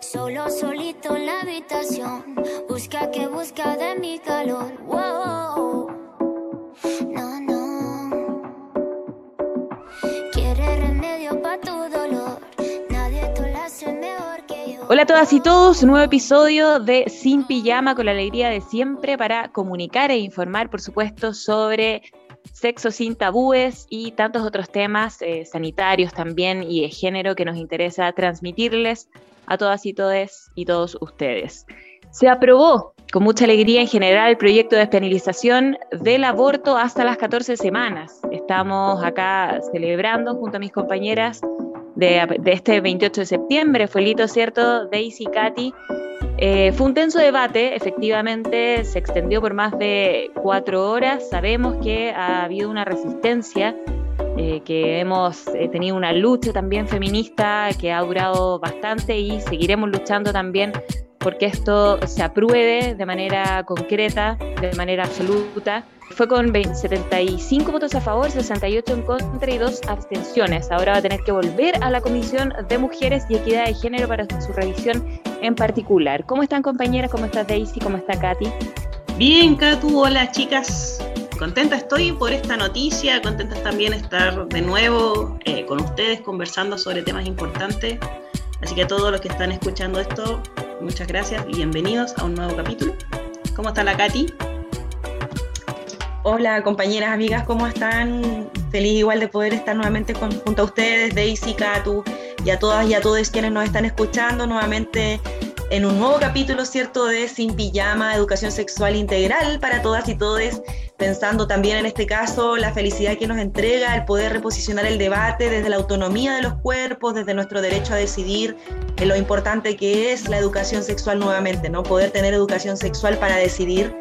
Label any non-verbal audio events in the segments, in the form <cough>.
Solo solito en la habitación. Busca que busca de mi calor. Wow. No, no. Quiere remedio para tu dolor. Nadie te lo hace mejor que yo. Hola a todas y todos, nuevo episodio de Sin Pijama con la alegría de siempre para comunicar e informar, por supuesto, sobre sexo sin tabúes y tantos otros temas eh, sanitarios también y de género que nos interesa transmitirles a todas y todes y todos ustedes. Se aprobó con mucha alegría en general el proyecto de despenalización del aborto hasta las 14 semanas. Estamos acá celebrando junto a mis compañeras de, de este 28 de septiembre. Fue el hito, ¿cierto? Daisy, Katy. Eh, fue un tenso debate, efectivamente, se extendió por más de cuatro horas. Sabemos que ha habido una resistencia, eh, que hemos eh, tenido una lucha también feminista que ha durado bastante y seguiremos luchando también porque esto se apruebe de manera concreta, de manera absoluta. Fue con 75 votos a favor, 68 en contra y dos abstenciones. Ahora va a tener que volver a la Comisión de Mujeres y Equidad de Género para su revisión en particular. ¿Cómo están compañeras? ¿Cómo está Daisy? ¿Cómo está Katy? Bien, Katu, hola chicas. Contenta estoy por esta noticia, contenta también estar de nuevo eh, con ustedes conversando sobre temas importantes. Así que a todos los que están escuchando esto, muchas gracias y bienvenidos a un nuevo capítulo. ¿Cómo está la Katy? Hola compañeras, amigas, ¿cómo están? Feliz igual de poder estar nuevamente junto a ustedes, Daisy, Katu y a todas y a todos quienes nos están escuchando nuevamente en un nuevo capítulo, ¿cierto?, de Sin Pijama, Educación Sexual Integral para todas y todos, pensando también en este caso la felicidad que nos entrega el poder reposicionar el debate desde la autonomía de los cuerpos, desde nuestro derecho a decidir, lo importante que es la educación sexual nuevamente, ¿no? Poder tener educación sexual para decidir.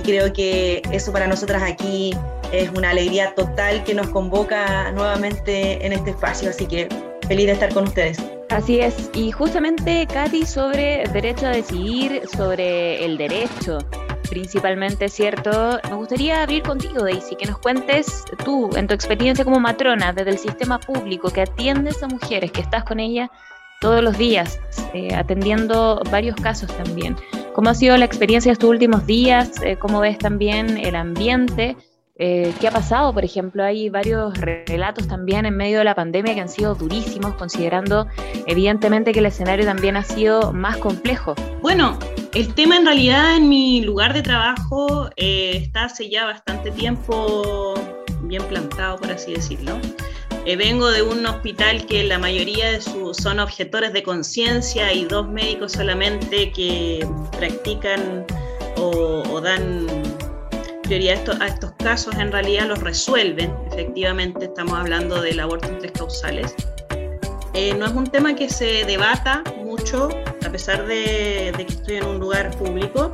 Y creo que eso para nosotras aquí es una alegría total que nos convoca nuevamente en este espacio, así que feliz de estar con ustedes. Así es, y justamente Katy sobre derecho a decidir, sobre el derecho principalmente, ¿cierto? Me gustaría abrir contigo, Daisy, que nos cuentes tú, en tu experiencia como matrona, desde el sistema público, que atiendes a mujeres, que estás con ellas todos los días, eh, atendiendo varios casos también. ¿Cómo ha sido la experiencia de estos últimos días? Eh, ¿Cómo ves también el ambiente? Eh, ¿Qué ha pasado? Por ejemplo, hay varios relatos también en medio de la pandemia que han sido durísimos, considerando evidentemente que el escenario también ha sido más complejo. Bueno, el tema en realidad en mi lugar de trabajo eh, está hace ya bastante tiempo bien plantado, por así decirlo. Eh, vengo de un hospital que la mayoría de sus son objetores de conciencia y dos médicos solamente que practican o, o dan prioridad a estos casos en realidad los resuelven. Efectivamente, estamos hablando del aborto en tres causales. Eh, no es un tema que se debata mucho, a pesar de, que estoy en un lugar público,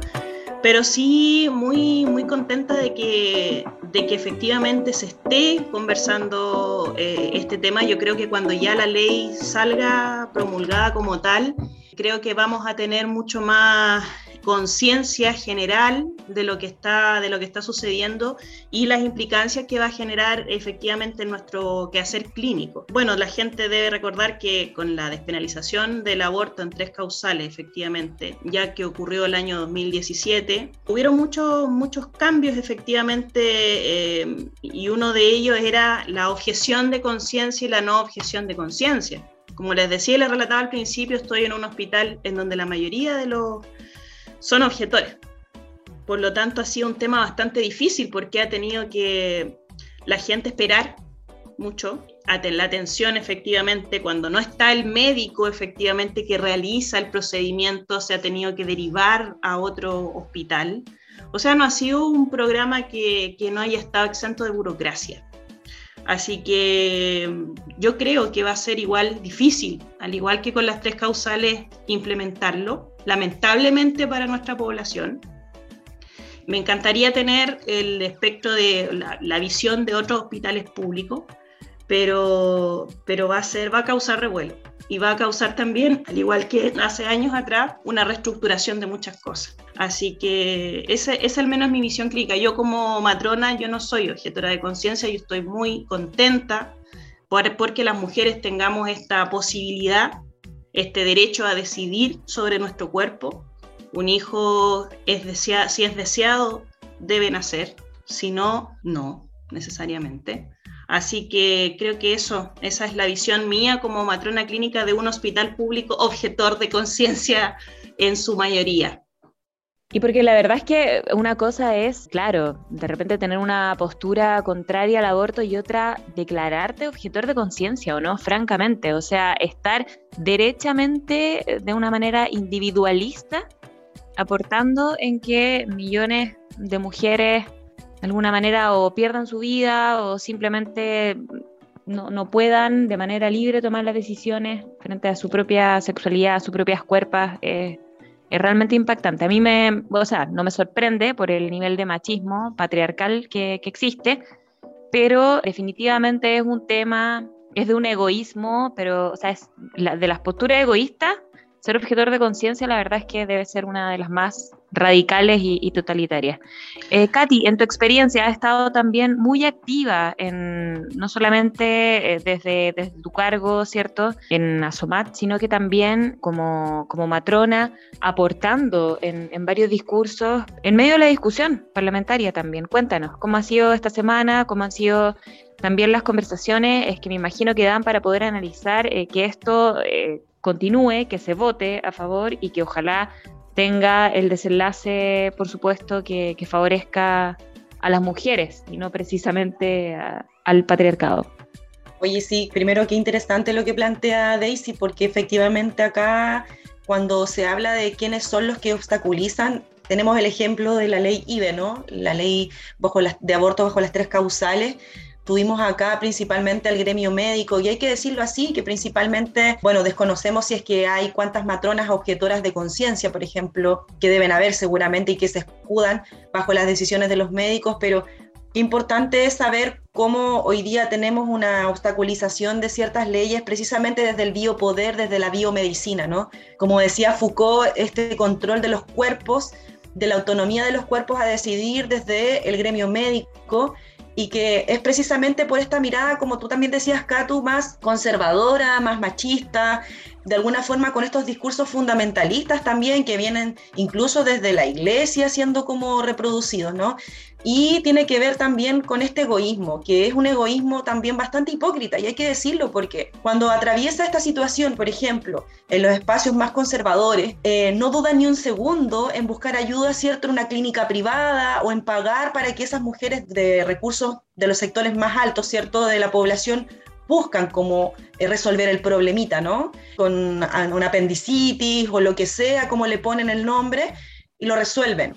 pero sí muy, muy contenta de que, de que efectivamente se esté conversando eh, este tema. Yo creo que cuando ya la ley salga promulgada como tal, creo que vamos a tener mucho más conciencia general de lo que está de lo que está sucediendo y las implicancias que va a generar efectivamente en nuestro quehacer clínico. Bueno, la gente debe recordar que con la despenalización del aborto en tres causales, efectivamente, ya que ocurrió el año 2017, hubieron muchos muchos cambios efectivamente eh, y uno de ellos era la objeción de conciencia y la no objeción de conciencia. Como les decía y les relataba al principio, estoy en un hospital en donde la mayoría de los son objetores. Por lo tanto, ha sido un tema bastante difícil porque ha tenido que la gente esperar mucho, la atención efectivamente, cuando no está el médico efectivamente que realiza el procedimiento, se ha tenido que derivar a otro hospital. O sea, no ha sido un programa que, que no haya estado exento de burocracia. Así que yo creo que va a ser igual difícil, al igual que con las tres causales, implementarlo, lamentablemente para nuestra población. Me encantaría tener el espectro de la, visión de otros hospitales públicos, pero, pero va, a ser, va a causar revuelo y va a causar también, al igual que hace años atrás, una reestructuración de muchas cosas. Así que esa es al menos mi misión clínica. Yo como matrona, yo no soy objetora de conciencia, yo estoy muy contenta por, porque las mujeres tengamos esta posibilidad este derecho a decidir sobre nuestro cuerpo. Un hijo es deseado, si es deseado, debe nacer, si no, no necesariamente. Así que creo que eso, esa es la visión mía como matrona clínica de un hospital público objetor de conciencia en su mayoría. Y porque la verdad es que una cosa es, claro, de repente tener una postura contraria al aborto y otra declararte objetor de conciencia, ¿o no? Francamente, o sea, estar derechamente de una manera individualista aportando en que millones de mujeres de alguna manera o pierdan su vida o simplemente no, puedan de manera libre tomar las decisiones frente a su propia sexualidad, a sus propias cuerpos es realmente impactante. A mí me, o sea, no me sorprende por el nivel de machismo patriarcal que, existe, pero definitivamente es un tema, es de un egoísmo, pero, o sea, es de las posturas egoístas, ser objetor de conciencia, la verdad es que debe ser una de las más radicales y, totalitarias. Eh, Katy, en tu experiencia has estado también muy activa en no solamente eh, desde, tu cargo, ¿cierto?, en Asomat, sino que también como, como matrona, aportando en, en, varios discursos, en medio de la discusión parlamentaria también. Cuéntanos, ¿cómo ha sido esta semana? ¿Cómo han sido también las conversaciones? Es que me imagino que dan para poder analizar eh, que esto continúe, que se vote a favor y que ojalá tenga el desenlace, por supuesto, que, favorezca a las mujeres y no precisamente al patriarcado. Oye, sí, primero qué interesante lo que plantea Daisy, porque efectivamente acá cuando se habla de quiénes son los que obstaculizan, tenemos el ejemplo de la ley IBE, ¿no? La ley bajo de aborto bajo las tres causales, Tuvimos acá principalmente al gremio médico y hay que decirlo así, que principalmente, bueno, desconocemos si es que hay cuántas matronas objetoras de conciencia, por ejemplo, que deben haber seguramente y que se escudan bajo las decisiones de los médicos, pero importante es saber cómo hoy día tenemos una obstaculización de ciertas leyes precisamente desde el biopoder, desde la biomedicina, ¿no? Como decía Foucault, este control de los cuerpos, de la autonomía de los cuerpos a decidir desde el gremio médico y que es precisamente por esta mirada, como tú también decías, Katu, más conservadora, más machista, de alguna forma con estos discursos fundamentalistas también que vienen incluso desde la iglesia siendo como reproducidos, ¿no? Y tiene que ver también con este egoísmo, que es un egoísmo también bastante hipócrita, y hay que decirlo porque cuando atraviesa esta situación, por ejemplo, en los espacios más conservadores, eh, no duda ni un segundo en buscar ayuda, ¿cierto?, en una clínica privada o en pagar para que esas mujeres de recursos de los sectores más altos, ¿cierto?, de la población buscan como eh, resolver el problemita, ¿no? Con una apendicitis o lo que sea, como le ponen el nombre, y lo resuelven.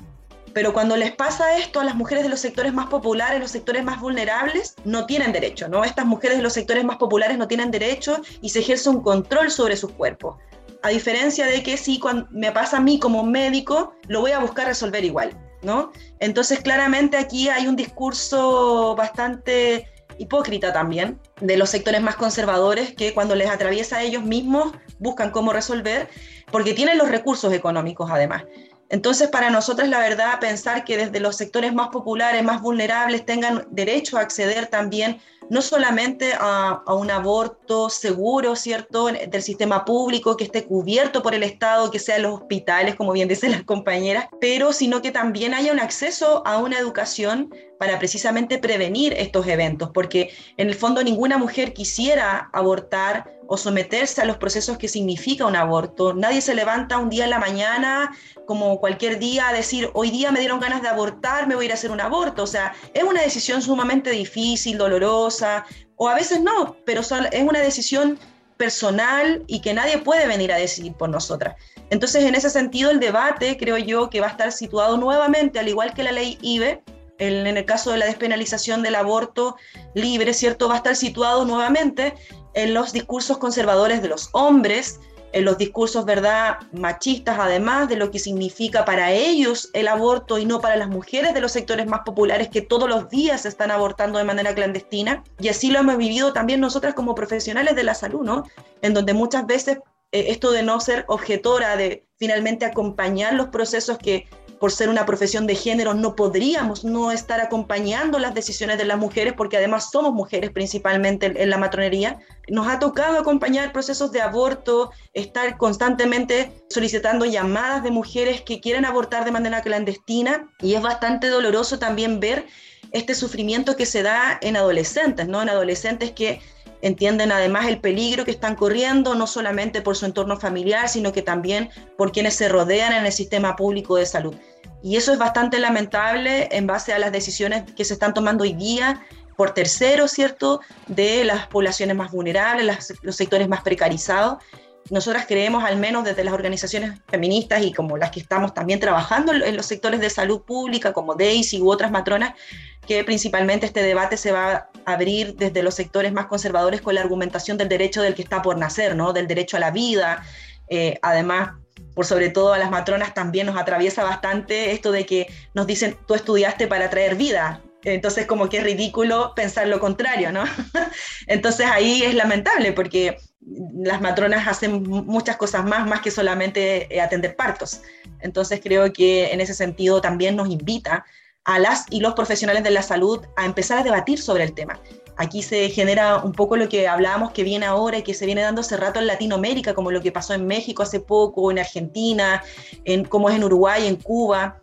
Pero cuando les pasa esto a las mujeres de los sectores más populares, los sectores más vulnerables, no tienen derecho, ¿no? Estas mujeres de los sectores más populares no tienen derecho y se ejerce un control sobre sus cuerpos. A diferencia de que si me pasa a mí como médico, lo voy a buscar resolver igual, ¿no? Entonces, claramente aquí hay un discurso bastante hipócrita también de los sectores más conservadores que cuando les atraviesa a ellos mismos buscan cómo resolver porque tienen los recursos económicos además. Entonces, para nosotros, la verdad, pensar que desde los sectores más populares, más vulnerables, tengan derecho a acceder también no solamente a, un aborto seguro, ¿cierto?, del sistema público, que esté cubierto por el Estado, que sea en los hospitales, como bien dicen las compañeras, pero sino que también haya un acceso a una educación para precisamente prevenir estos eventos, porque en el fondo ninguna mujer quisiera abortar o someterse a los procesos que significa un aborto. Nadie se levanta un día en la mañana, como cualquier día, a decir, hoy día me dieron ganas de abortar, me voy a ir a hacer un aborto. O sea, es una decisión sumamente difícil, dolorosa, o a veces no, pero es una decisión personal y que nadie puede venir a decidir por nosotras. Entonces, en ese sentido, el debate creo yo que va a estar situado nuevamente, al igual que la ley IBE, en el caso de la despenalización del aborto libre, ¿cierto? Va a estar situado nuevamente en los discursos conservadores de los hombres, en los discursos, ¿verdad?, machistas, además de lo que significa para ellos el aborto y no para las mujeres de los sectores más populares que todos los días están abortando de manera clandestina. Y así lo hemos vivido también nosotras como profesionales de la salud, ¿no? En donde muchas veces eh, esto de no ser objetora, de finalmente acompañar los procesos que por ser una profesión de género, no podríamos no estar acompañando las decisiones de las mujeres, porque además somos mujeres principalmente en, la matronería. Nos ha tocado acompañar procesos de aborto, estar constantemente solicitando llamadas de mujeres que quieren abortar de manera clandestina y es bastante doloroso también ver este sufrimiento que se da en adolescentes, ¿no? En adolescentes que entienden además el peligro que están corriendo, no solamente por su entorno familiar, sino que también por quienes se rodean en el sistema público de salud. Y eso es bastante lamentable en base a las decisiones que se están tomando hoy día por terceros, ¿cierto?, de las poblaciones más vulnerables, los sectores más precarizados. Nosotras creemos, al menos desde las organizaciones feministas y como las que estamos también trabajando en los sectores de salud pública, como Daisy u otras matronas, que principalmente este debate se va a abrir desde los sectores más conservadores con la argumentación del derecho del que está por nacer, ¿no? del derecho a la vida. Eh, además, por sobre todo a las matronas también nos atraviesa bastante esto de que nos dicen, tú estudiaste para traer vida. Entonces, como que es ridículo pensar lo contrario, ¿no? <laughs> Entonces ahí es lamentable porque las matronas hacen muchas cosas más, más que solamente eh, atender partos. Entonces creo que en ese sentido también nos invita a las y los profesionales de la salud a empezar a debatir sobre el tema. Aquí se genera un poco lo que hablábamos que viene ahora y que se viene dando hace rato en Latinoamérica, como lo que pasó en México hace poco, en Argentina, en, como es en Uruguay, en Cuba.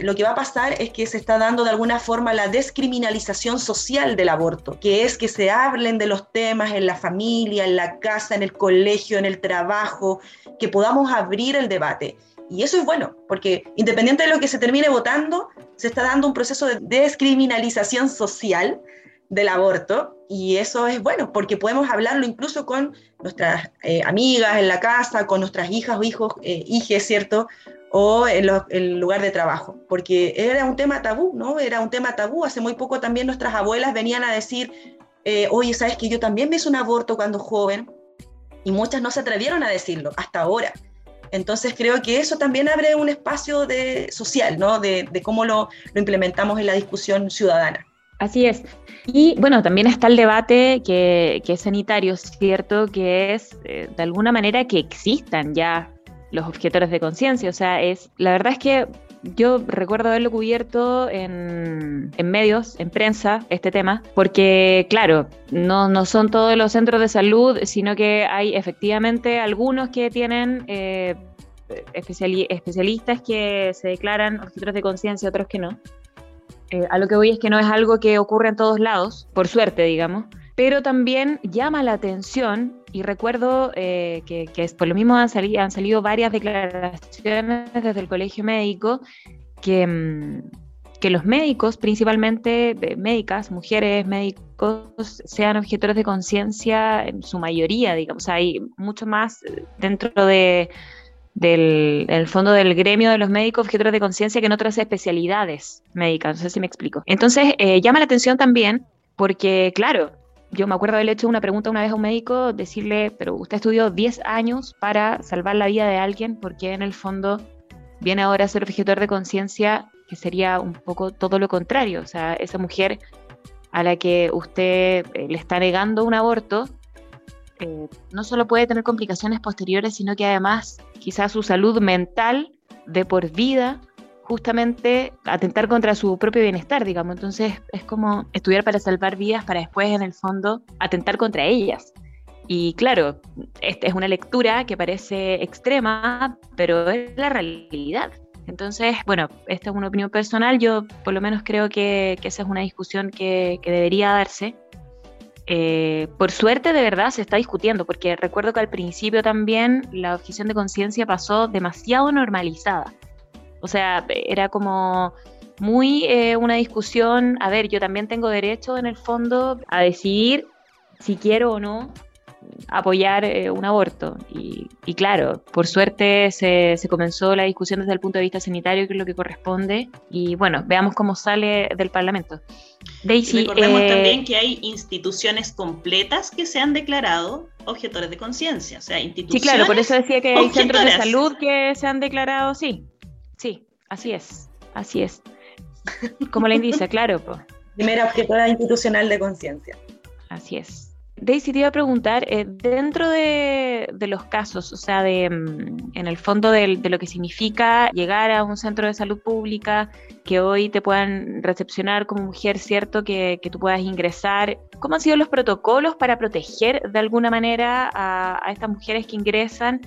Lo que va a pasar es que se está dando de alguna forma la descriminalización social del aborto, que es que se hablen de los temas en la familia, en la casa, en el colegio, en el trabajo, que podamos abrir el debate. Y eso es bueno, porque independiente de lo que se termine votando, se está dando un proceso de descriminalización social del aborto y eso es bueno porque podemos hablarlo incluso con nuestras eh, amigas en la casa, con nuestras hijas o hijos, eh, hijes, ¿cierto? O en el lugar de trabajo, porque era un tema tabú, ¿no? Era un tema tabú. Hace muy poco también nuestras abuelas venían a decir, eh, oye, ¿sabes que yo también me hice un aborto cuando joven? Y muchas no se atrevieron a decirlo hasta ahora. Entonces creo que eso también abre un espacio de, social, ¿no? De, cómo lo, implementamos en la discusión ciudadana. Así es. Y bueno, también está el debate que, es sanitario, ¿cierto? Que es eh, de alguna manera que existan ya los objetores de conciencia. O sea, es la verdad es que yo recuerdo haberlo cubierto en, medios, en prensa, este tema, porque claro, no, no, son todos los centros de salud, sino que hay efectivamente algunos que tienen eh, especialistas que se declaran objetores de conciencia, otros que no. Eh, a lo que voy es que no es algo que ocurre en todos lados, por suerte, digamos, pero también llama la atención y recuerdo eh, que, por lo mismo han, salido, han salido varias declaraciones desde el colegio médico que, mm, que los médicos, principalmente eh, médicas, mujeres médicos, sean objetores de conciencia en su mayoría, digamos. hay mucho más dentro de, del fondo del gremio de los médicos objetores de conciencia que en otras especialidades médicas. No sé si me explico. Entonces, eh, llama la atención también porque, claro, yo me acuerdo haberle hecho una pregunta una vez a un médico, decirle, pero usted estudió 10 años para salvar la vida de alguien, porque en el fondo viene ahora a ser objetor de conciencia, que sería un poco todo lo contrario. O sea, esa mujer a la que usted eh, le está negando un aborto, eh, no solo puede tener complicaciones posteriores, sino que además quizás su salud mental de por vida justamente atentar contra su propio bienestar, digamos. Entonces es como estudiar para salvar vidas para después en el fondo atentar contra ellas. Y claro, esta es una lectura que parece extrema, pero es la realidad. Entonces, bueno, esta es una opinión personal, yo por lo menos creo que, esa es una discusión que, debería darse. Eh, por suerte, de verdad, se está discutiendo, porque recuerdo que al principio también la objeción de conciencia pasó demasiado normalizada. O sea, era como muy eh, una discusión, a ver, yo también tengo derecho en el fondo a decidir si quiero o no apoyar eh, un aborto. Y, claro, por suerte se, comenzó la discusión desde el punto de vista sanitario, que es lo que corresponde. Y bueno, veamos cómo sale del Parlamento. Daisy, Recordemos eh, también que hay instituciones completas que se han declarado objetores de conciencia. O sea, instituciones. Sí, claro, por eso decía que hay centros de salud que se han declarado, sí. Sí, así es, así es. Como la indica, claro. Primera objetora institucional de conciencia. Así es. Daisy, te iba a preguntar, eh, dentro de, los casos, o sea, de, mm, en el fondo de, lo que significa llegar a un centro de salud pública, que hoy te puedan recepcionar como mujer, ¿cierto? Que, tú puedas ingresar. ¿Cómo han sido los protocolos para proteger de alguna manera a, a estas mujeres que ingresan?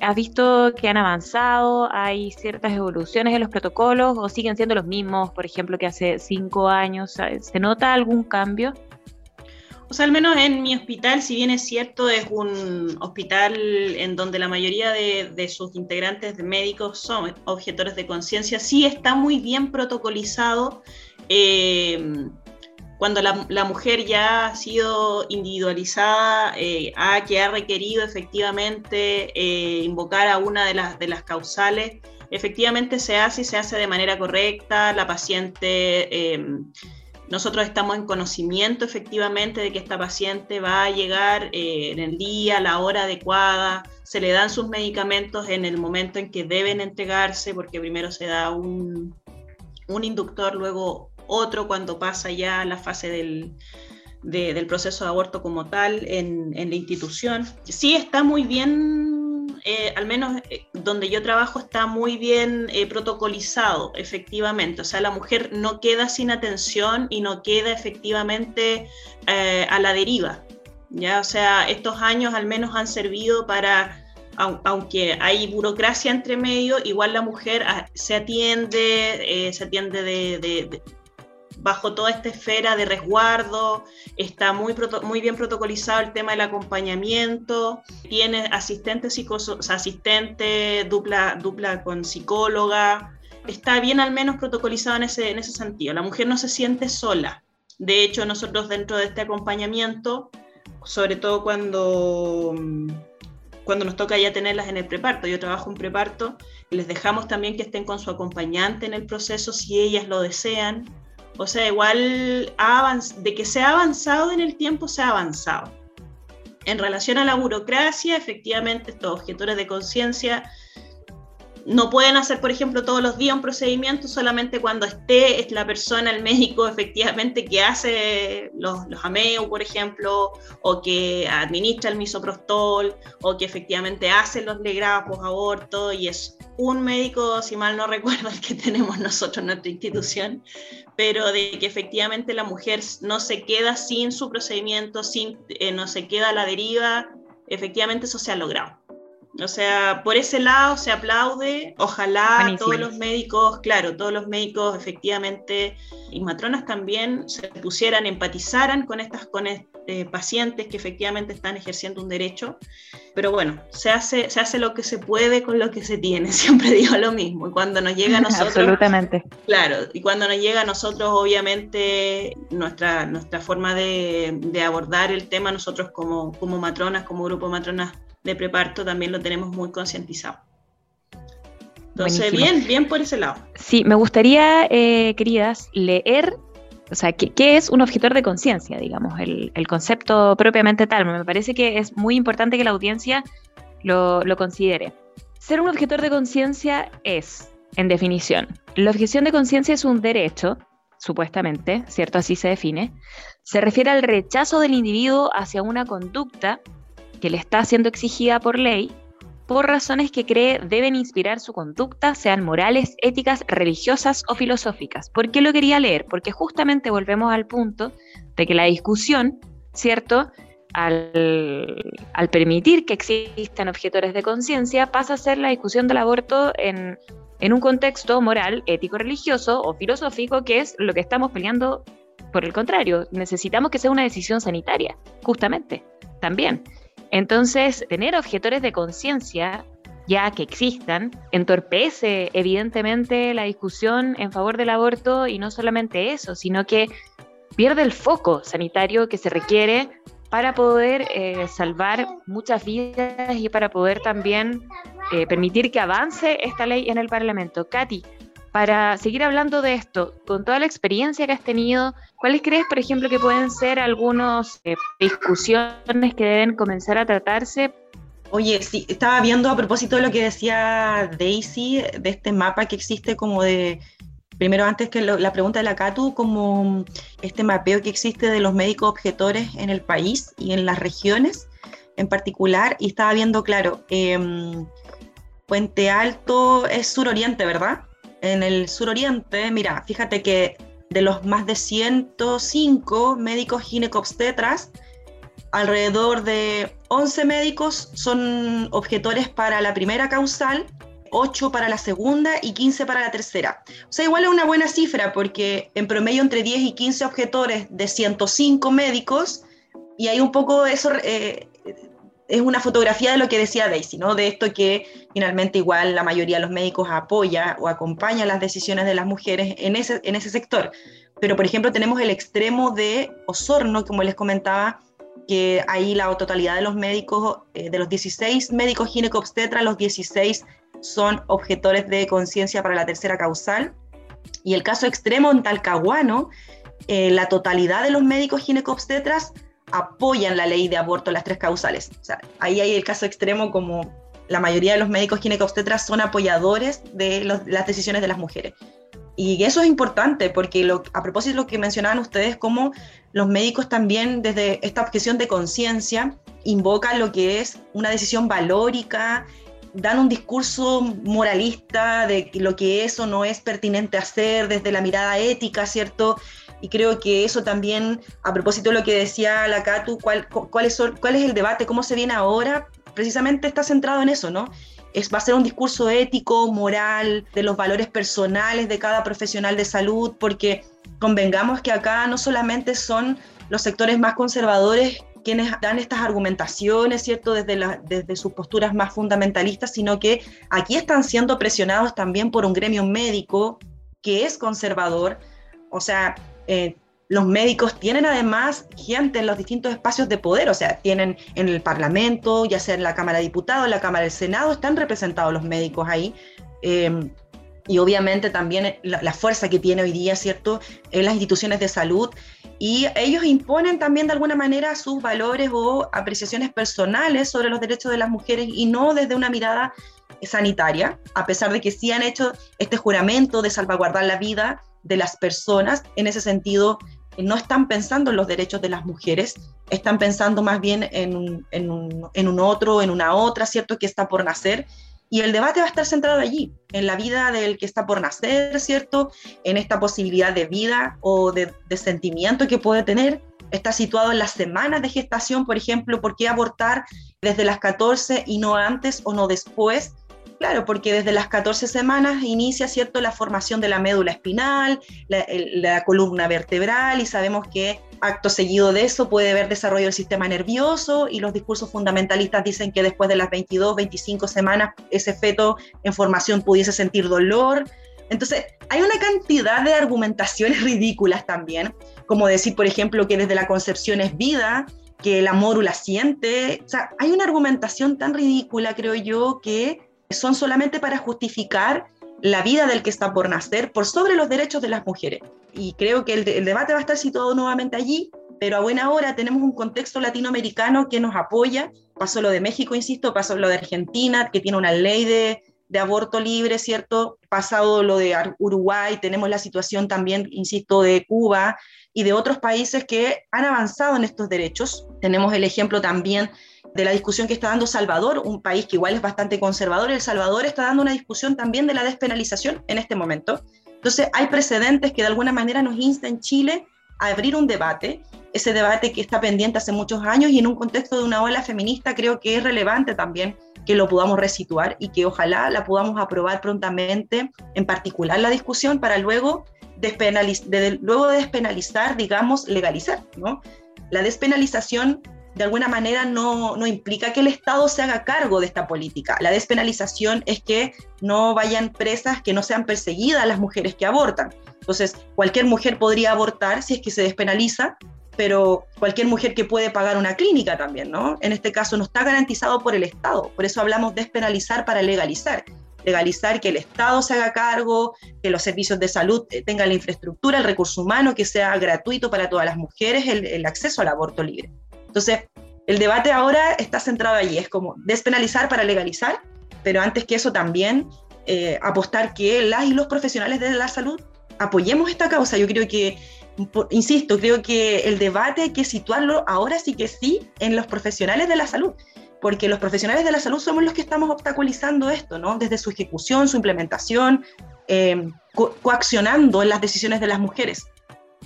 ¿Has visto que han avanzado? ¿Hay ciertas evoluciones en los protocolos o siguen siendo los mismos, por ejemplo, que hace cinco años? ¿Se nota algún cambio? O sea, al menos en mi hospital, si bien es cierto, es un hospital en donde la mayoría de, sus integrantes de médicos son objetores de conciencia, sí está muy bien protocolizado. Eh, cuando la, mujer ya ha sido individualizada, eh, que ha requerido efectivamente eh, invocar a una de las, causales, efectivamente se hace y se hace de manera correcta, la paciente nosotros estamos en conocimiento efectivamente de que esta paciente va a llegar eh, en el día, la hora adecuada, se le dan sus medicamentos en el momento en que deben entregarse, porque primero se da un, inductor, luego otro cuando pasa ya la fase del, del proceso de aborto como tal en, en la institución. Sí está muy bien eh, al menos eh, donde yo trabajo, está muy bien eh, protocolizado, efectivamente. O sea, la mujer no queda sin atención y no queda efectivamente a la deriva. ¿ya? O sea, estos años al menos han servido para aunque hay burocracia entre medio, igual la mujer ah, se atiende, se atiende de, bajo toda esta esfera de resguardo, está muy, muy bien protocolizado el tema del acompañamiento, tiene asistente, asistente dupla, dupla con psicóloga, está bien al menos protocolizado en ese, en ese sentido. La mujer no se siente sola. De hecho, nosotros dentro de este acompañamiento, sobre todo cuando, cuando nos toca ya tenerlas en el preparto, yo trabajo en preparto, les dejamos también que estén con su acompañante en el proceso si ellas lo desean o sea, igual de que se ha avanzado en el tiempo, se ha avanzado. En relación a la burocracia, efectivamente, estos objetores de conciencia no pueden hacer, por ejemplo, todos los días un procedimiento solamente cuando esté es la persona, el médico, efectivamente, que hace los, los AMEU, por ejemplo, o que administra el misoprostol, o que efectivamente hace los legrados aborto y es un médico, si mal no recuerdo, el que tenemos nosotros en nuestra institución, pero de que efectivamente la mujer no se queda sin su procedimiento, sin, eh, no se queda a la deriva, efectivamente eso se ha logrado. O sea, por ese lado se aplaude. Ojalá todos los médicos, claro, todos los médicos efectivamente y matronas también se pusieran, empatizaran con estas con eh, pacientes que efectivamente están ejerciendo un derecho. Pero bueno, se hace, se hace lo que se puede con lo que se tiene. <laughs> Siempre digo lo mismo. Y cuando nos llega a <laughs> nosotros. Absolutamente. Claro, y cuando nos llega a nosotros, obviamente, nuestra, nuestra forma de, de abordar el tema, nosotros como, como matronas, como grupo matronas de preparto también lo tenemos muy concientizado. Entonces, bien, bien por ese lado. Sí, me gustaría, eh, queridas, leer, o sea, ¿qué, es un objetor de conciencia, digamos, el, concepto propiamente tal? Me parece que es muy importante que la audiencia lo, lo considere. Ser un objetor de conciencia es, en definición, la objeción de conciencia es un derecho, supuestamente, ¿cierto? Así se define. Se refiere al rechazo del individuo hacia una conducta que le está siendo exigida por ley por razones que cree deben inspirar su conducta, sean morales, éticas, religiosas o filosóficas. ¿Por qué lo quería leer? Porque justamente volvemos al punto de que la discusión, ¿cierto? Al, al permitir que existan objetores de conciencia, pasa a ser la discusión del aborto en, en un contexto moral, ético, religioso o filosófico, que es lo que estamos peleando por el contrario. Necesitamos que sea una decisión sanitaria, justamente, también. Entonces, tener objetores de conciencia, ya que existan, entorpece evidentemente la discusión en favor del aborto y no solamente eso, sino que pierde el foco sanitario que se requiere para poder eh, salvar muchas vidas y para poder también eh, permitir que avance esta ley en el Parlamento. Katy, para seguir hablando de esto, con toda la experiencia que has tenido, ¿cuáles crees, por ejemplo, que pueden ser algunas eh, discusiones que deben comenzar a tratarse? Oye, sí, estaba viendo a propósito de lo que decía Daisy, de este mapa que existe como de primero antes que la pregunta de la Catu, como este mapeo que existe de los médicos objetores en el país y en las regiones en particular, y estaba viendo, claro, em, Puente Alto es suroriente, ¿verdad? En el suroriente, mira, fíjate que de los más de 105 médicos ginecobstetras, alrededor de 11 médicos son objetores para la primera causal 8 para la segunda y 15 para la tercera. O sea, igual es una buena cifra porque en promedio entre 10 y 15 objetores de 105 médicos y hay un poco eso, eh, es una fotografía de lo que decía Daisy, ¿no? De esto que finalmente igual la mayoría de los médicos apoya o acompaña las decisiones de las mujeres en ese, en ese sector. Pero, por ejemplo, tenemos el extremo de Osorno, como les comentaba, que ahí la totalidad de los médicos, eh, de los 16 médicos ginecobstetras, los 16 son objetores de conciencia para la tercera causal. Y el caso extremo en Talcahuano, eh, la totalidad de los médicos ginecobstetras apoyan la ley de aborto las tres causales. O sea, ahí hay el caso extremo como la mayoría de los médicos ginecobstetras son apoyadores de las decisiones de las mujeres. Y eso es importante porque a propósito de lo que mencionaban ustedes, como los médicos también desde esta objeción de conciencia invocan lo que es una decisión valórica dan un discurso moralista de lo que eso no es pertinente hacer desde la mirada ética, ¿cierto? Y creo que eso también, a propósito de lo que decía la Catu, ¿cuál, cuál, es, cuál es el debate, cómo se viene ahora, precisamente está centrado en eso, ¿no? Es, va a ser un discurso ético, moral, de los valores personales de cada profesional de salud, porque convengamos que acá no solamente son los sectores más conservadores quienes dan estas argumentaciones, ¿cierto?, desde, desde sus posturas más fundamentalistas, sino que aquí están siendo presionados también por un gremio médico que es conservador. O sea, eh, los médicos tienen además gente en los distintos espacios de poder, o sea, tienen en el Parlamento, ya sea en la Cámara de Diputados, la Cámara del Senado, están representados los médicos ahí. Eh, y obviamente también la, fuerza que tiene hoy día, ¿cierto?, en las instituciones de salud. Y ellos imponen también de alguna manera sus valores o apreciaciones personales sobre los derechos de las mujeres y no desde una mirada sanitaria, a pesar de que sí han hecho este juramento de salvaguardar la vida de las personas. En ese sentido, no están pensando en los derechos de las mujeres, están pensando más bien en en un, en un otro, en una otra, ¿cierto?, que está por nacer y el debate va a estar centrado allí, en la vida del que está por nacer, ¿cierto? En esta posibilidad de vida o de, sentimiento que puede tener. Está situado en las semanas de gestación, por ejemplo, ¿por qué abortar desde las 14 y no antes o no después? Claro, porque desde las 14 semanas inicia, ¿cierto?, la formación de la médula espinal, la, columna vertebral, y sabemos que acto seguido de eso puede haber desarrollo del sistema nervioso, y los discursos fundamentalistas dicen que después de las 22, 25 semanas, ese feto en formación pudiese sentir dolor. Entonces, hay una cantidad de argumentaciones <laughs> ridículas también, como decir, por ejemplo, que desde la concepción es vida, que la mórula siente. O sea, hay una argumentación tan ridícula, creo yo, que son solamente para justificar la vida del que está por nacer por sobre los derechos de las mujeres. Y creo que el, debate va a estar situado nuevamente allí, pero a buena hora tenemos un contexto latinoamericano que nos apoya. Pasó lo de México, insisto, pasó lo de Argentina, que tiene una ley de, de aborto libre, ¿cierto? Pasado lo de Uruguay, tenemos la situación también, insisto, de Cuba y de otros países que han avanzado en estos derechos. Tenemos el ejemplo también de la discusión que está dando Salvador, un país que igual es bastante conservador. El Salvador está dando una discusión también de la despenalización en este momento. Entonces, hay precedentes que de alguna manera nos instan en Chile a abrir un debate, ese debate que está pendiente hace muchos años y en un contexto de una ola feminista creo que es relevante también que lo podamos resituar y que ojalá la podamos aprobar prontamente, en particular la discusión para luego, luego de despenalizar, digamos, legalizar, ¿no? La despenalización de alguna manera no, no, implica que el Estado se haga cargo de esta política. La despenalización es que no vayan presas, que no sean perseguidas las mujeres que abortan. Entonces, cualquier mujer podría abortar si es que se despenaliza, pero cualquier mujer que puede pagar una clínica también, ¿no? En este caso no está garantizado por el Estado. Por eso hablamos de despenalizar para legalizar. Legalizar que el Estado se haga cargo, que los servicios de salud eh, tengan la infraestructura, el recurso humano, que sea gratuito para todas las mujeres el, el acceso al aborto libre. Entonces, el debate ahora está centrado allí, es como despenalizar para legalizar, pero antes que eso también eh, apostar que las y los profesionales de la salud apoyemos esta causa. Yo creo que, insisto, creo que el debate hay que situarlo ahora sí que sí en los profesionales de la salud porque los profesionales de la salud somos los que estamos obstaculizando esto, ¿no? Desde su ejecución, su implementación, eh, coaccionando en las decisiones de las mujeres.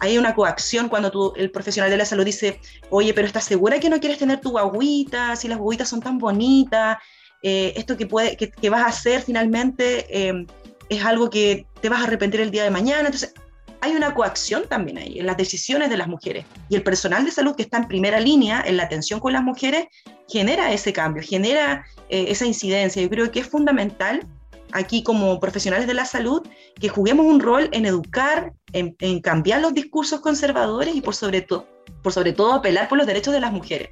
Hay una coacción cuando el profesional de la salud dice, oye, pero ¿estás segura que no quieres tener tu guaguita? Si las guaguitas son tan bonitas, eh, esto que, puede, que, vas a hacer finalmente eh, es algo que te vas a arrepentir el día de mañana. Entonces, hay una coacción también ahí en las decisiones de las mujeres. Y el personal de salud que está en primera línea en la atención con las mujeres genera ese cambio, genera eh, esa incidencia. Yo creo que es fundamental aquí como profesionales de la salud que juguemos un rol en educar, en, cambiar los discursos conservadores y por sobre, todo por sobre todo apelar por los derechos de las mujeres.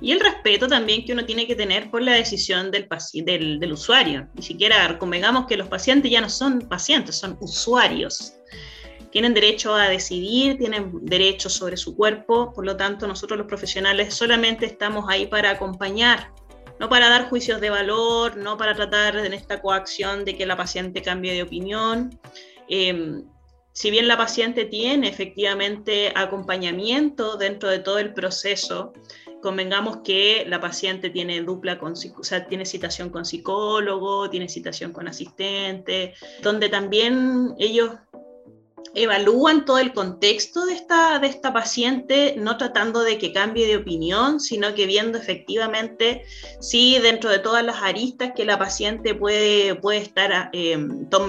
Y el respeto también que uno tiene que tener por la decisión del, del, del usuario. Ni siquiera convengamos que los pacientes ya no son pacientes, son usuarios tienen derecho a decidir, tienen derecho sobre su cuerpo, por lo tanto nosotros los profesionales solamente estamos ahí para acompañar, no para dar juicios de valor, no para tratar en esta coacción de que la paciente cambie de opinión. Em, si bien la paciente tiene efectivamente acompañamiento dentro de todo el proceso, convengamos que la paciente tiene dupla con, o sea, tiene citación con psicólogo, tiene citación con asistente, donde también ellos evalúan todo el contexto de esta, de esta paciente, no tratando de que cambie de opinión, sino que viendo efectivamente si dentro de todas las aristas que la paciente puede, puede estar eh,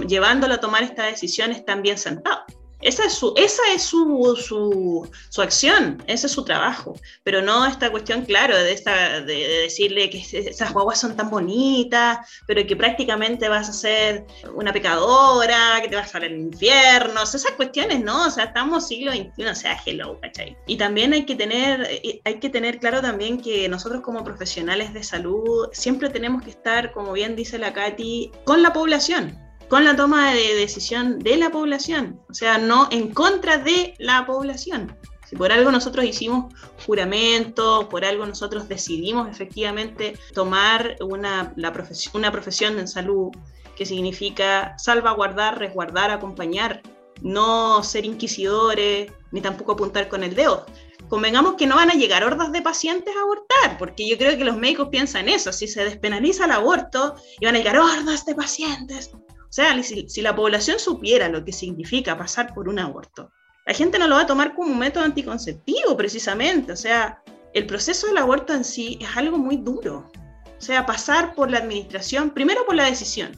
llevándola a tomar estas decisiones están bien sentados. Esa es, su, esa es su, su, su, acción, ese es su trabajo, pero no esta cuestión, claro, de, esta, de, decirle que esas guaguas son tan bonitas, pero que prácticamente vas a ser una pecadora, que te vas al infierno, esas cuestiones, ¿no? O sea, estamos siglo XXI, o sea, hello, ¿cachai? Y también hay que, tener, eh, hay que tener claro también que nosotros como profesionales de salud siempre tenemos que estar, como bien dice la Katy, con la población con la toma de decisión de la población, o sea, no en contra de la población. Si por algo nosotros hicimos juramento, por algo nosotros decidimos efectivamente tomar una, profesión, una profesión en salud que significa salvaguardar, resguardar, acompañar, no ser inquisidores, ni tampoco apuntar con el dedo. Convengamos que no van a llegar hordas de pacientes a abortar, porque yo creo que los médicos piensan eso, si se despenaliza el aborto, y van a llegar hordas de pacientes o sea, si, la población supiera lo que significa pasar por un aborto, la gente no lo va a tomar como un método anticonceptivo precisamente. O sea, el proceso del aborto en sí es algo muy duro. O sea, pasar por la administración, primero por la decisión,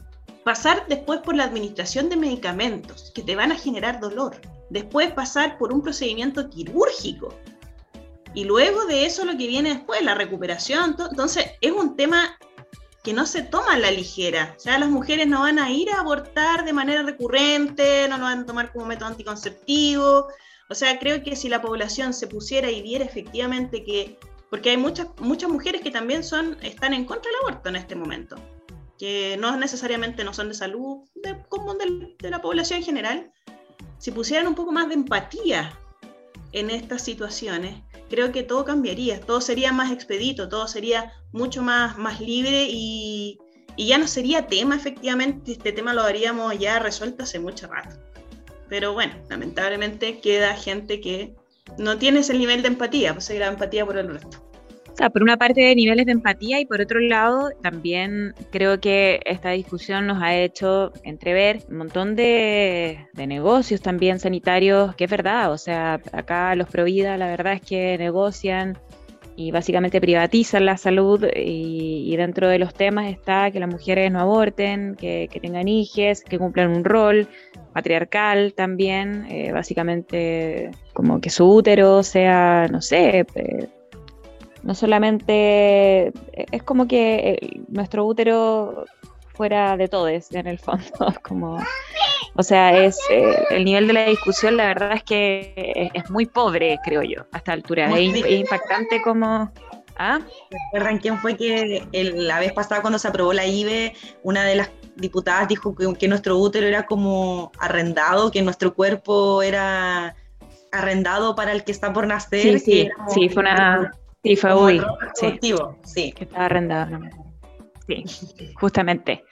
pasar después por la administración de medicamentos que te van a generar dolor, después pasar por un procedimiento quirúrgico y luego de eso lo que viene después, la recuperación. Entonces, es un tema que no se toma la ligera. O sea, las mujeres no van a ir a abortar de manera recurrente, no lo van a tomar como método anticonceptivo. O sea, creo que si la población se pusiera y viera efectivamente que, porque hay muchas, muchas mujeres que también son, están en contra del aborto en este momento, que no necesariamente no son de salud, común de, de la población en general, si pusieran un poco más de empatía en estas situaciones, creo que todo cambiaría, todo sería más expedito, todo sería mucho más, más libre y, y ya no sería tema, efectivamente, este tema lo habríamos ya resuelto hace mucho rato. Pero bueno, lamentablemente queda gente que no tiene ese nivel de empatía, pues la empatía por el resto por una parte de niveles de empatía y por otro lado también creo que esta discusión nos ha hecho entrever un montón de, negocios también sanitarios, que es verdad, o sea, acá los Provida la verdad es que negocian y básicamente privatizan la salud y, dentro de los temas está que las mujeres no aborten, que, tengan hijos, que cumplan un rol patriarcal también, eh, básicamente como que su útero sea, no sé, eh, no solamente eh, es como que eh, nuestro útero fuera de todos en el fondo, <laughs> como, o sea, es eh, el nivel de la discusión, la verdad es que es, muy pobre, creo yo, a esta altura. Es, impactante como... ¿Ah? ¿Recuerdan quién fue que la vez pasada cuando se aprobó la IBE, una de las diputadas dijo que, nuestro útero era como arrendado, que nuestro cuerpo era arrendado para el que está por nacer? Sí, sí, sí fue una, Sí, fue hoy. Sí. sí. Que estaba arrendado. Sí, justamente.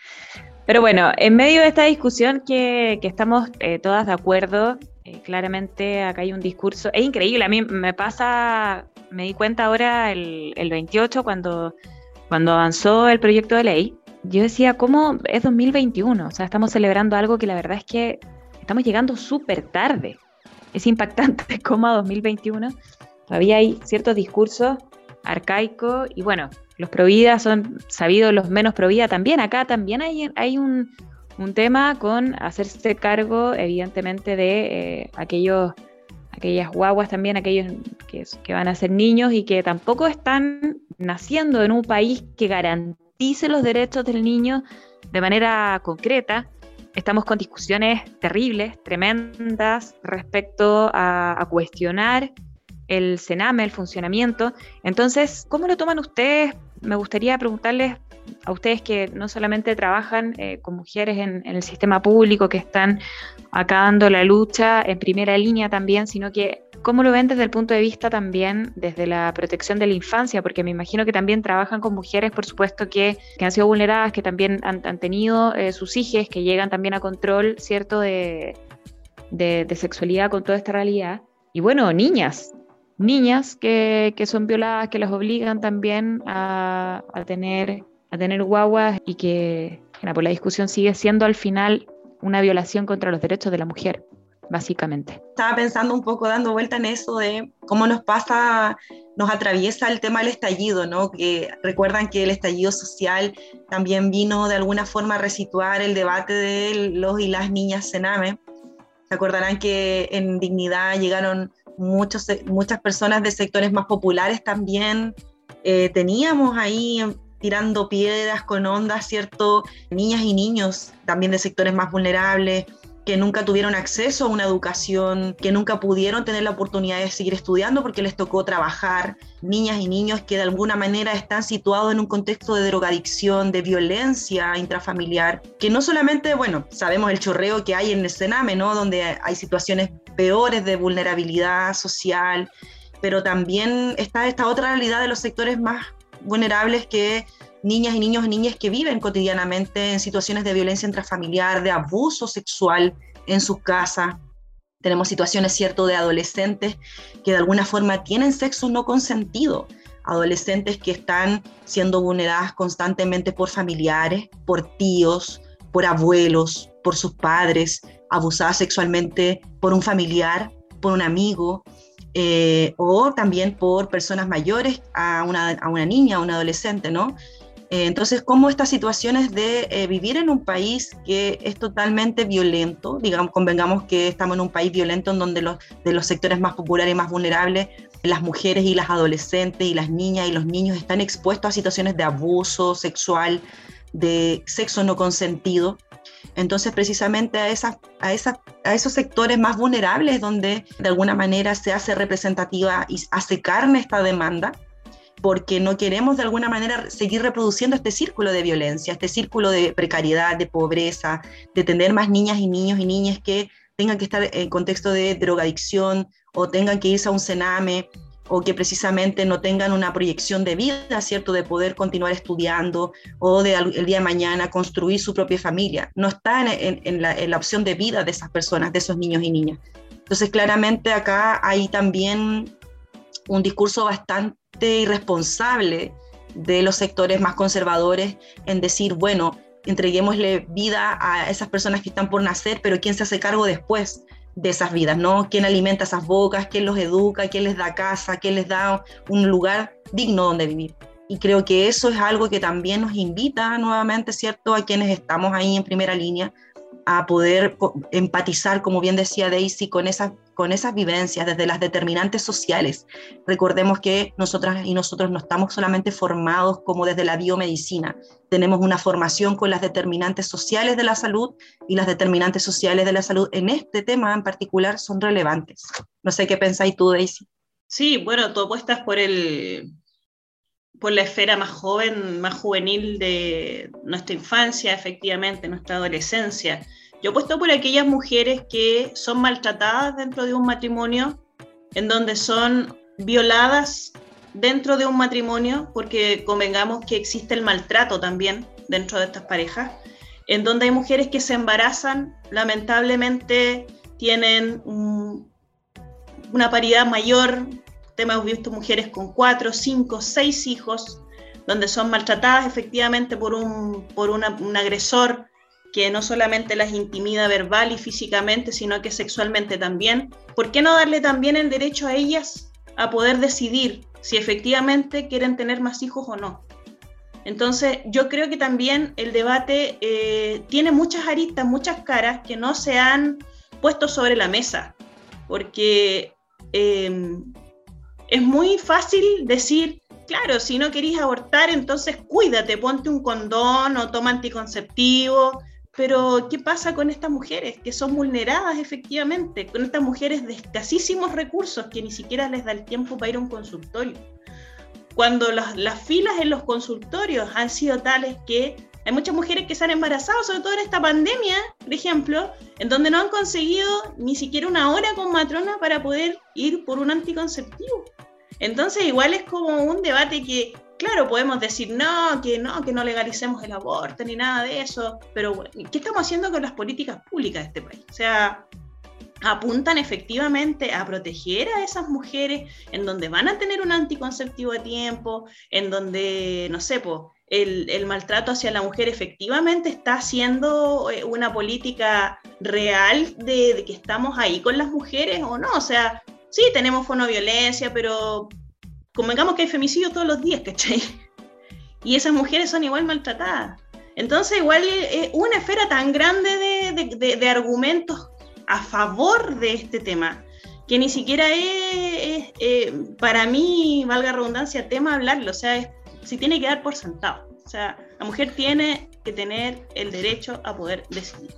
Pero bueno, en medio de esta discusión que, estamos eh, todas de acuerdo, eh, claramente acá hay un discurso, es increíble, a mí me pasa, me di cuenta ahora el, el 28 cuando, cuando avanzó el proyecto de ley, yo decía, ¿cómo es 2021? O sea, estamos celebrando algo que la verdad es que estamos llegando súper tarde. Es impactante <laughs> cómo a 2021 todavía hay ciertos discursos arcaicos y bueno, los Provida son sabidos los menos Provida también. Acá también hay, hay un, tema con hacerse cargo, evidentemente, de eh, aquellos, aquellas guaguas también, aquellos que, que, van a ser niños y que tampoco están naciendo en un país que garantice los derechos del niño de manera concreta. Estamos con discusiones terribles, tremendas, respecto a cuestionar el Sename, el funcionamiento. Entonces, ¿cómo lo toman ustedes? Me gustaría preguntarles a ustedes que no solamente trabajan eh, con mujeres en, el sistema público, que están acá dando la lucha en primera línea también, sino que cómo lo ven desde el punto de vista también desde la protección de la infancia, porque me imagino que también trabajan con mujeres, por supuesto, que, han sido vulneradas, que también han, tenido eh, sus hijas, que llegan también a control, ¿cierto?, de, de sexualidad con toda esta realidad. Y bueno, niñas, niñas que, son violadas, que las obligan también a, tener, a tener guaguas y que pues la discusión sigue siendo al final una violación contra los derechos de la mujer, básicamente. Estaba pensando un poco, dando vuelta en eso de cómo nos pasa, nos atraviesa el tema del estallido, ¿no? Que recuerdan que el estallido social también vino de alguna forma a resituar el debate de los y las niñas Sename. Se acordarán que en Dignidad llegaron muchos, muchas personas de sectores más populares también eh, teníamos ahí tirando piedras con ondas, ¿cierto? Niñas y niños también de sectores más vulnerables, que nunca tuvieron acceso a una educación, que nunca pudieron tener la oportunidad de seguir estudiando porque les tocó trabajar, niñas y niños que de alguna manera están situados en un contexto de drogadicción, de violencia intrafamiliar, que no solamente, bueno, sabemos el chorreo que hay en el Sename, ¿no? Donde hay situaciones peores de vulnerabilidad social, pero también está esta otra realidad de los sectores más vulnerables que niñas y niños y niñas que viven cotidianamente en situaciones de violencia intrafamiliar, de abuso sexual en sus casas. Tenemos situaciones, cierto, de adolescentes que de alguna forma tienen sexo no consentido, adolescentes que están siendo vulneradas constantemente por familiares, por tíos, por abuelos, por sus padres, abusadas sexualmente por un familiar, por un amigo, eh, o también por personas mayores a una, a una niña, a un adolescente, ¿no? Eh, entonces, ¿cómo estas situaciones de eh, vivir en un país que es totalmente violento, digamos, convengamos que estamos en un país violento en donde los, de los sectores más populares y más vulnerables, las mujeres y las adolescentes y las niñas y los niños están expuestos a situaciones de abuso sexual, de sexo no consentido. Entonces, precisamente a, esas, a, esas, a esos sectores más vulnerables donde de alguna manera se hace representativa y hace carne esta demanda, porque no queremos de alguna manera seguir reproduciendo este círculo de violencia, este círculo de precariedad, de pobreza, de tener más niñas y niños y niñas que tengan que estar en contexto de drogadicción o tengan que irse a un cename o que precisamente no tengan una proyección de vida, ¿cierto? De poder continuar estudiando o de el día de mañana construir su propia familia. No está en, la, en la opción de vida de esas personas, de esos niños y niñas. Entonces, claramente acá hay también un discurso bastante irresponsable de los sectores más conservadores en decir, bueno, entreguémosle vida a esas personas que están por nacer, pero ¿quién se hace cargo después de esas vidas? ¿no? ¿Quién alimenta esas bocas? ¿Quién los educa? ¿Quién les da casa? ¿Quién les da un lugar digno donde vivir? Y creo que eso es algo que también nos invita nuevamente, ¿cierto?, a quienes estamos ahí en primera línea, a poder empatizar, como bien decía Daisy, con esas, con esas vivencias desde las determinantes sociales. Recordemos que nosotras y nosotros no estamos solamente formados como desde la biomedicina, tenemos una formación con las determinantes sociales de la salud y las determinantes sociales de la salud en este tema en particular son relevantes. No sé qué pensáis tú, Daisy. Sí, bueno, tú apuestas por el, por la esfera más joven, más juvenil de nuestra infancia, efectivamente, nuestra adolescencia. Yo he puesto por aquellas mujeres que son maltratadas dentro de un matrimonio, en donde son violadas dentro de un matrimonio, porque convengamos que existe el maltrato también dentro de estas parejas, en donde hay mujeres que se embarazan, lamentablemente tienen una paridad mayor. Hemos visto mujeres con cuatro, cinco, seis hijos, donde son maltratadas efectivamente por un, por un agresor que no solamente las intimida verbal y físicamente, sino que sexualmente también. ¿Por qué no darle también el derecho a ellas a poder decidir si efectivamente quieren tener más hijos o no? Entonces, yo creo que también el debate eh, tiene muchas aristas, muchas caras que no se han puesto sobre la mesa, porque em, es muy fácil decir, claro, si no querís abortar, entonces cuídate, ponte un condón o toma anticonceptivo, pero ¿qué pasa con estas mujeres que son vulneradas efectivamente? Con estas mujeres de escasísimos recursos que ni siquiera les da el tiempo para ir a un consultorio cuando las, filas en los consultorios han sido tales que hay muchas mujeres que se han embarazado, sobre todo en esta pandemia, por ejemplo, en donde no han conseguido ni siquiera una hora con matrona para poder ir por un anticonceptivo. Entonces, igual es como un debate que, claro, podemos decir no, que no, que no legalicemos el aborto ni nada de eso, pero ¿qué estamos haciendo con las políticas públicas de este país? O sea, apuntan efectivamente a proteger a esas mujeres en donde van a tener un anticonceptivo a tiempo, en donde, no sé, el, maltrato hacia la mujer efectivamente está haciendo eh, una política real de, que estamos ahí con las mujeres o no. O sea, sí, tenemos fonoviolencia, pero convengamos que hay femicidios todos los días, ¿cachai? Y esas mujeres son igual maltratadas. Entonces, igual es una esfera tan grande de, de argumentos a favor de este tema, que ni siquiera es, eh, para mí, valga redundancia, tema hablarlo, o sea, se tiene que dar por sentado. O sea, la mujer tiene que tener el derecho a poder decidir.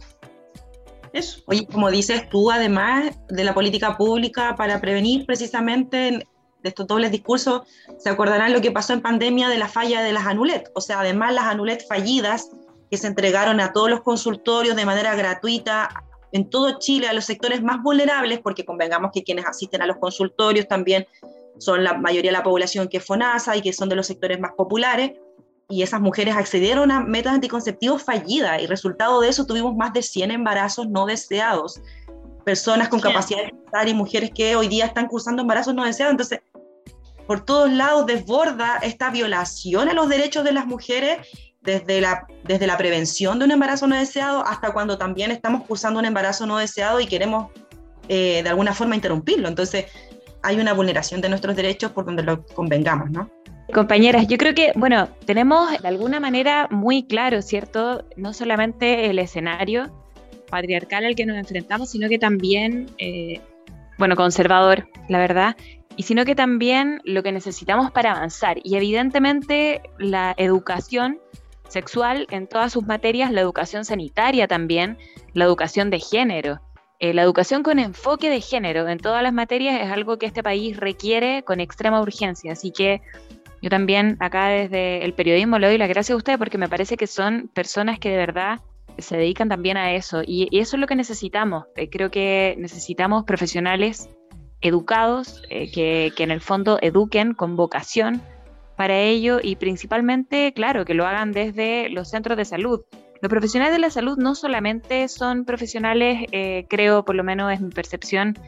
Eso. Oye, como dices tú, además de la política pública para prevenir precisamente de estos dobles discursos, se acordarán lo que pasó en pandemia de la falla de las anulet. O sea, además las anulet fallidas que se entregaron a todos los consultorios de manera gratuita en todo Chile a los sectores más vulnerables, porque convengamos que quienes asisten a los consultorios también son la mayoría de la población que es FONASA y que son de los sectores más populares, y esas mujeres accedieron a métodos anticonceptivos fallidas, y resultado de eso tuvimos más de 100 embarazos no deseados, personas con capacidad de y mujeres que hoy día están cursando embarazos no deseados. Entonces, por todos lados desborda esta violación a los derechos de las mujeres desde la, desde la prevención de un embarazo no deseado hasta cuando también estamos cursando un embarazo no deseado y queremos eh, de alguna forma interrumpirlo. Entonces, hay una vulneración de nuestros derechos por donde lo convengamos, ¿no? Compañeras, yo creo que, bueno, tenemos de alguna manera muy claro, ¿cierto? No solamente el escenario patriarcal al que nos enfrentamos, sino que también, eh, bueno, conservador, la verdad, y sino que también lo que necesitamos para avanzar. Y evidentemente la educación sexual en todas sus materias, la educación sanitaria también, la educación de género. Eh, la educación con enfoque de género en todas las materias es algo que este país requiere con extrema urgencia. Así que yo también acá desde el periodismo le doy las gracias a ustedes porque me parece que son personas que de verdad se dedican también a eso. Y, eso es lo que necesitamos. Eh, creo que necesitamos profesionales educados eh, que, que en el fondo eduquen con vocación para ello y principalmente, claro, que lo hagan desde los centros de salud. Los profesionales de la salud no solamente son profesionales, eh, creo, por lo menos es mi percepción,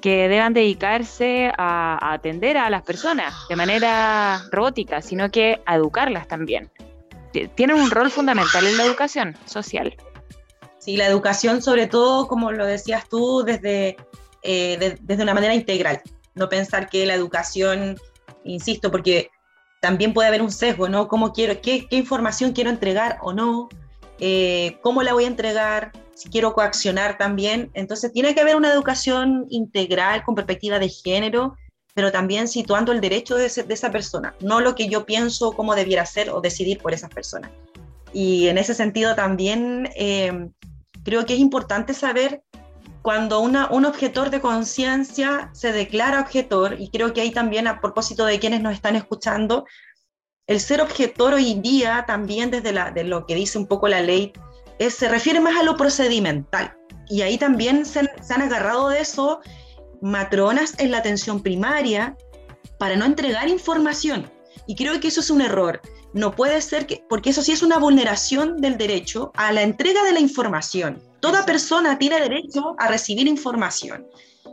que deban dedicarse a, atender a las personas de manera robótica, sino que a educarlas también. Tienen un rol fundamental en la educación social. Sí, la educación sobre todo, como lo decías tú, desde, eh, desde una manera integral. No pensar que la educación, insisto, porque también puede haber un sesgo, ¿no? ¿Cómo quiero, qué, información quiero entregar o no? Eh, ¿Cómo la voy a entregar? Si quiero coaccionar también. Entonces, tiene que haber una educación integral con perspectiva de género, pero también situando el derecho de, esa persona, no lo que yo pienso cómo debiera ser o decidir por esas personas. Y en ese sentido también eh, creo que es importante saber cuando una, un objetor de conciencia se declara objetor, y creo que ahí también a propósito de quienes nos están escuchando, el ser objetor hoy día también desde la, de lo que dice un poco la ley, es, se refiere más a lo procedimental. Y ahí también se, se han agarrado de eso matronas en la atención primaria para no entregar información. Y creo que eso es un error. no puede ser que, porque eso sí es una vulneración del derecho a la entrega de la información. Toda persona tiene derecho a recibir información.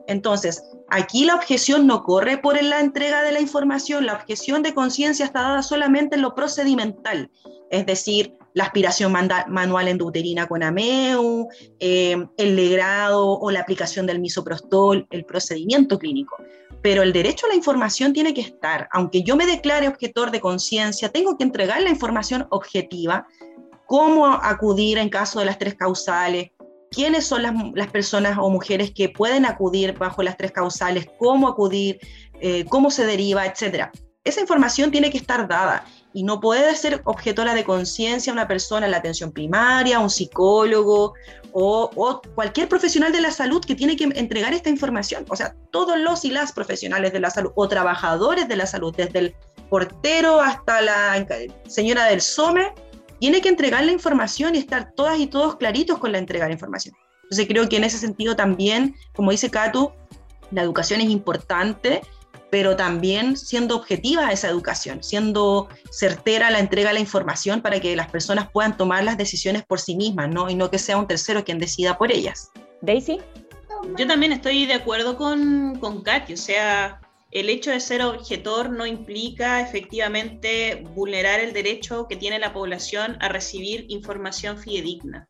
Entonces, aquí la objeción no corre por la entrega de la información, la objeción de conciencia está dada solamente en lo procedimental, es decir, la aspiración manual endouterina con AMEU, eh, el legrado o la aplicación del misoprostol, el procedimiento clínico. Pero el derecho a la información tiene que estar, aunque yo me declare objetor de conciencia, tengo que entregar la información objetiva, cómo acudir en caso de las tres causales, quiénes son las, personas o mujeres que pueden acudir bajo las tres causales, cómo acudir, eh, cómo se deriva, etc. Esa información tiene que estar dada y no puede ser objetora de conciencia una persona en la atención primaria, un psicólogo o, o, cualquier profesional de la salud que tiene que entregar esta información. O sea, todos los y las profesionales de la salud o trabajadores de la salud, desde el portero hasta la señora del SOME, tiene que entregar la información y estar todas y todos claritos con la entrega de la información. Entonces creo que en ese sentido también, como dice Katu, la educación es importante, pero también siendo objetiva esa educación, siendo certera la entrega de la información para que las personas puedan tomar las decisiones por sí mismas, ¿no? Y no que sea un tercero quien decida por ellas. Daisy. Yo también estoy de acuerdo con, con Katy, o sea, el hecho de ser objetor no implica efectivamente vulnerar el derecho que tiene la población a recibir información fidedigna.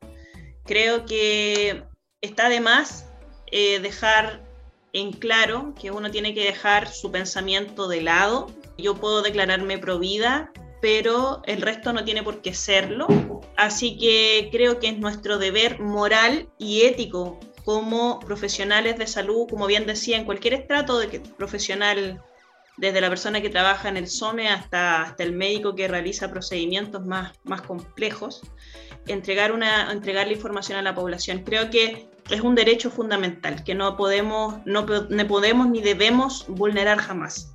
Creo que está de más eh, dejar en claro que uno tiene que dejar su pensamiento de lado. Yo puedo declararme pro vida, pero el resto no tiene por qué serlo. Así que creo que es nuestro deber moral y ético como profesionales de salud, como bien decía, en cualquier estrato de que, profesional, desde la persona que trabaja en el SOME hasta, hasta el médico que realiza procedimientos más, más complejos, entregar, una, entregar la información a la población. Creo que es un derecho fundamental que no podemos, no, no podemos ni debemos vulnerar jamás.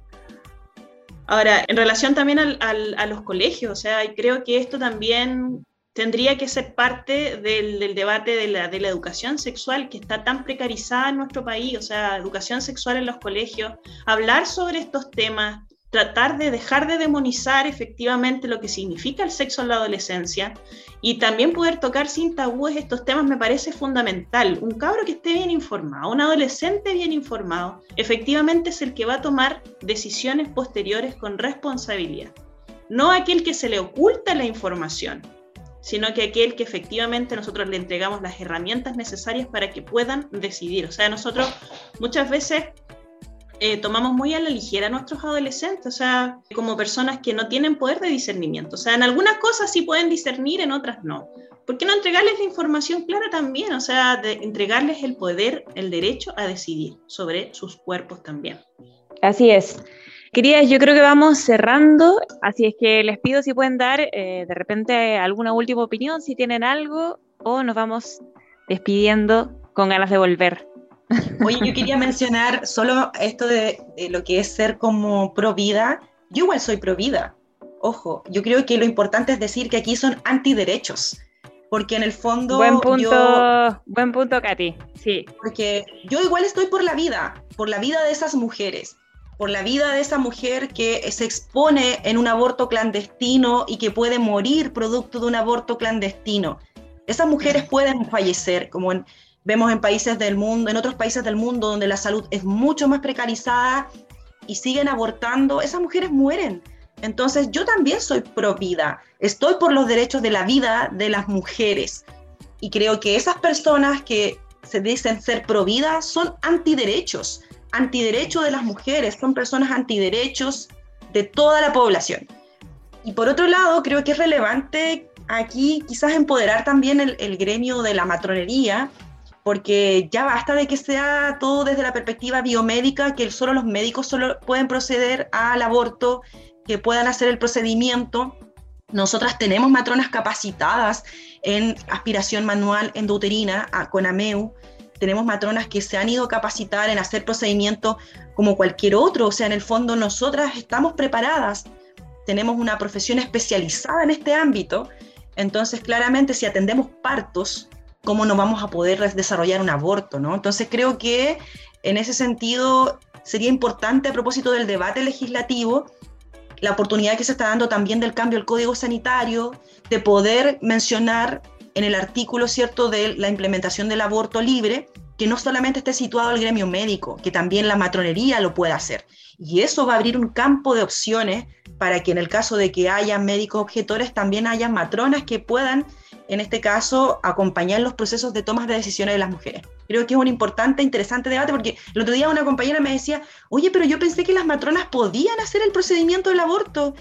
Ahora, en relación también al, a los colegios, o sea, creo que esto también tendría que ser parte del, debate de la, de la, educación sexual que está tan precarizada en nuestro país, o sea, educación sexual en los colegios, hablar sobre estos temas, tratar de dejar de demonizar efectivamente lo que significa el sexo en la adolescencia y también poder tocar sin tabúes estos temas me parece fundamental. Un cabro que esté bien informado, un adolescente bien informado, efectivamente es el que va a tomar decisiones posteriores con responsabilidad, no aquel que se le oculta la información sino que aquel que efectivamente nosotros le entregamos las herramientas necesarias para que puedan decidir. O sea, nosotros muchas veces eh, tomamos muy a la ligera a nuestros adolescentes, o sea, como personas que no tienen poder de discernimiento. O sea, en algunas cosas sí pueden discernir, en otras no. ¿Por qué no entregarles la información clara también? O sea, de entregarles el poder, el derecho a decidir sobre sus cuerpos también. Así es. Queridas, yo creo que vamos cerrando, así es que les pido si pueden dar eh, de repente alguna última opinión, si tienen algo, o nos vamos despidiendo con ganas de volver. Oye, yo quería <laughs> mencionar solo esto de, lo que es ser como pro vida. Yo igual soy pro vida. Ojo, yo creo que lo importante es decir que aquí son antiderechos. Porque en el fondo. Buen punto, buen punto, Katy. Sí. Porque yo igual estoy por la vida, por la vida de esas mujeres por la vida de esa mujer que se expone en un aborto clandestino y que puede morir producto de un aborto clandestino. Esas mujeres pueden fallecer, como vemos en países del mundo, en otros países del mundo donde la salud es mucho más precarizada y siguen abortando, esas mujeres mueren. Entonces yo también soy pro vida, estoy por los derechos de la vida de las mujeres y creo que esas personas que se dicen ser pro vida son antiderechos antiderechos de las mujeres, son personas antiderechos de toda la población. Y por otro lado, creo que es relevante aquí quizás empoderar también el, gremio de la matronería, porque ya basta de que sea todo desde la perspectiva biomédica, que solo los médicos solo pueden proceder al aborto, que puedan hacer el procedimiento. Nosotras tenemos matronas capacitadas en aspiración manual endouterina con AMEU, tenemos matronas que se han ido a capacitar en hacer procedimientos como cualquier otro, o sea, en el fondo nosotras estamos preparadas, tenemos una profesión especializada en este ámbito, entonces claramente si atendemos partos, ¿cómo no vamos a poder desarrollar un aborto? ¿no? Entonces creo que en ese sentido sería importante a propósito del debate legislativo la oportunidad que se está dando también del cambio del código sanitario, de poder mencionar en el artículo, ¿cierto?, de la implementación del aborto libre, que no solamente esté situado el gremio médico, que también la matronería lo pueda hacer. Y eso va a abrir un campo de opciones para que en el caso de que haya médicos objetores, también haya matronas que puedan, en este caso, acompañar los procesos de tomas de decisiones de las mujeres. Creo que es un importante, interesante debate, porque el otro día una compañera me decía, oye, pero yo pensé que las matronas podían hacer el procedimiento del aborto.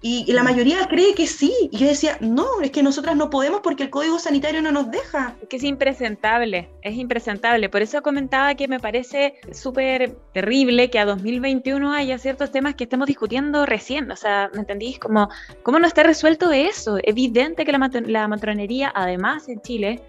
Y, la mayoría cree que sí. Y yo decía, no, es que nosotras no podemos porque el código sanitario no nos deja. Es que es impresentable, es impresentable. Por eso comentaba que me parece súper terrible que a 2021 haya ciertos temas que estemos discutiendo recién. O sea, ¿me entendís? Como, ¿Cómo no está resuelto eso? Evidente que la, la matronería, además en Chile,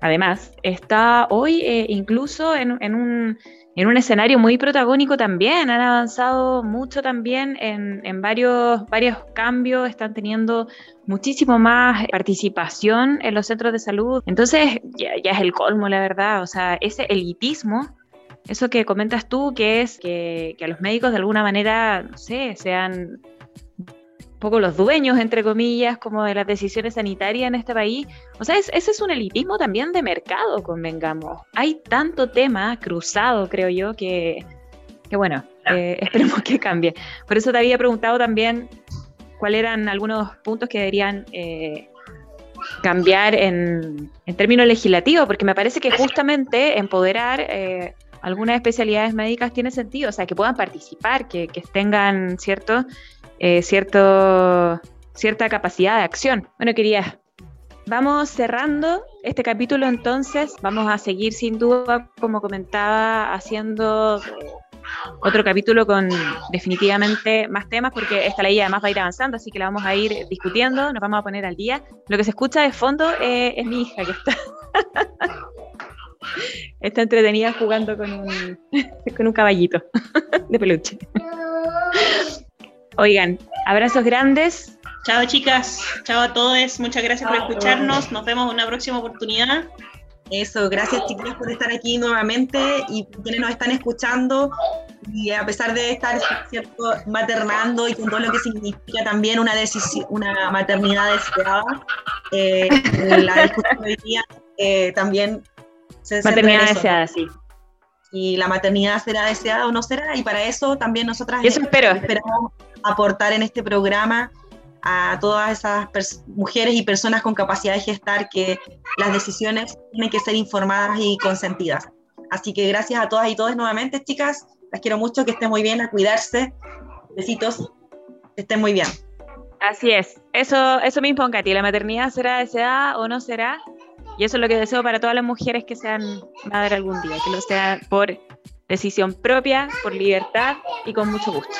además, está hoy eh, incluso en, en un en un escenario muy protagónico también. Han avanzado mucho también en, varios, varios cambios, están teniendo muchísimo más participación en los centros de salud. Entonces, ya, es el colmo, la verdad. O sea, ese elitismo, eso que comentas tú, que es que, que a los médicos de alguna manera, no sé, sean poco los dueños, entre comillas, como de las decisiones sanitarias en este país. O sea, ese es un elitismo también de mercado, convengamos. Hay tanto tema cruzado, creo yo, que, que bueno, eh, <laughs> esperemos que cambie. Por eso te había preguntado también cuáles eran algunos puntos que deberían eh, cambiar en, en, términos legislativos, porque me parece que justamente empoderar... Eh, algunas especialidades médicas tiene sentido, o sea, que puedan participar, que, que tengan, ¿cierto? Eh, cierto, cierta capacidad de acción. Bueno, quería, vamos cerrando este capítulo entonces, vamos a seguir sin duda, como comentaba, haciendo otro capítulo con definitivamente más temas porque esta ley además va a ir avanzando, así que la vamos a ir discutiendo, nos vamos a poner al día. Lo que se escucha de fondo eh, es mi hija que está, <laughs> está entretenida jugando con un, <laughs> con un caballito de peluche. <laughs> Oigan, abrazos grandes. Chao chicas, chao a todos, muchas gracias por escucharnos, nos vemos en una próxima oportunidad. Eso, gracias chicas por estar aquí nuevamente y quienes nos están escuchando. Y a pesar de estar ¿cierto? maternando y con todo lo que significa también una decisión, una maternidad deseada, eh, la discusión de hoy día eh, también se Maternidad deseada, sí y la maternidad será deseada o no será, y para eso también nosotras eso espero. esperamos aportar en este programa a todas esas mujeres y personas con capacidad de gestar que las decisiones tienen que ser informadas y consentidas. Así que gracias a todas y todos nuevamente, chicas. Las quiero mucho, que estén muy bien, a cuidarse. Besitos, que estén muy bien. Así es, eso, eso mismo, Katy. La maternidad será deseada o no será. Y eso es lo que deseo para todas las mujeres que sean madre algún día, que lo sean por decisión propia, por libertad y con mucho gusto.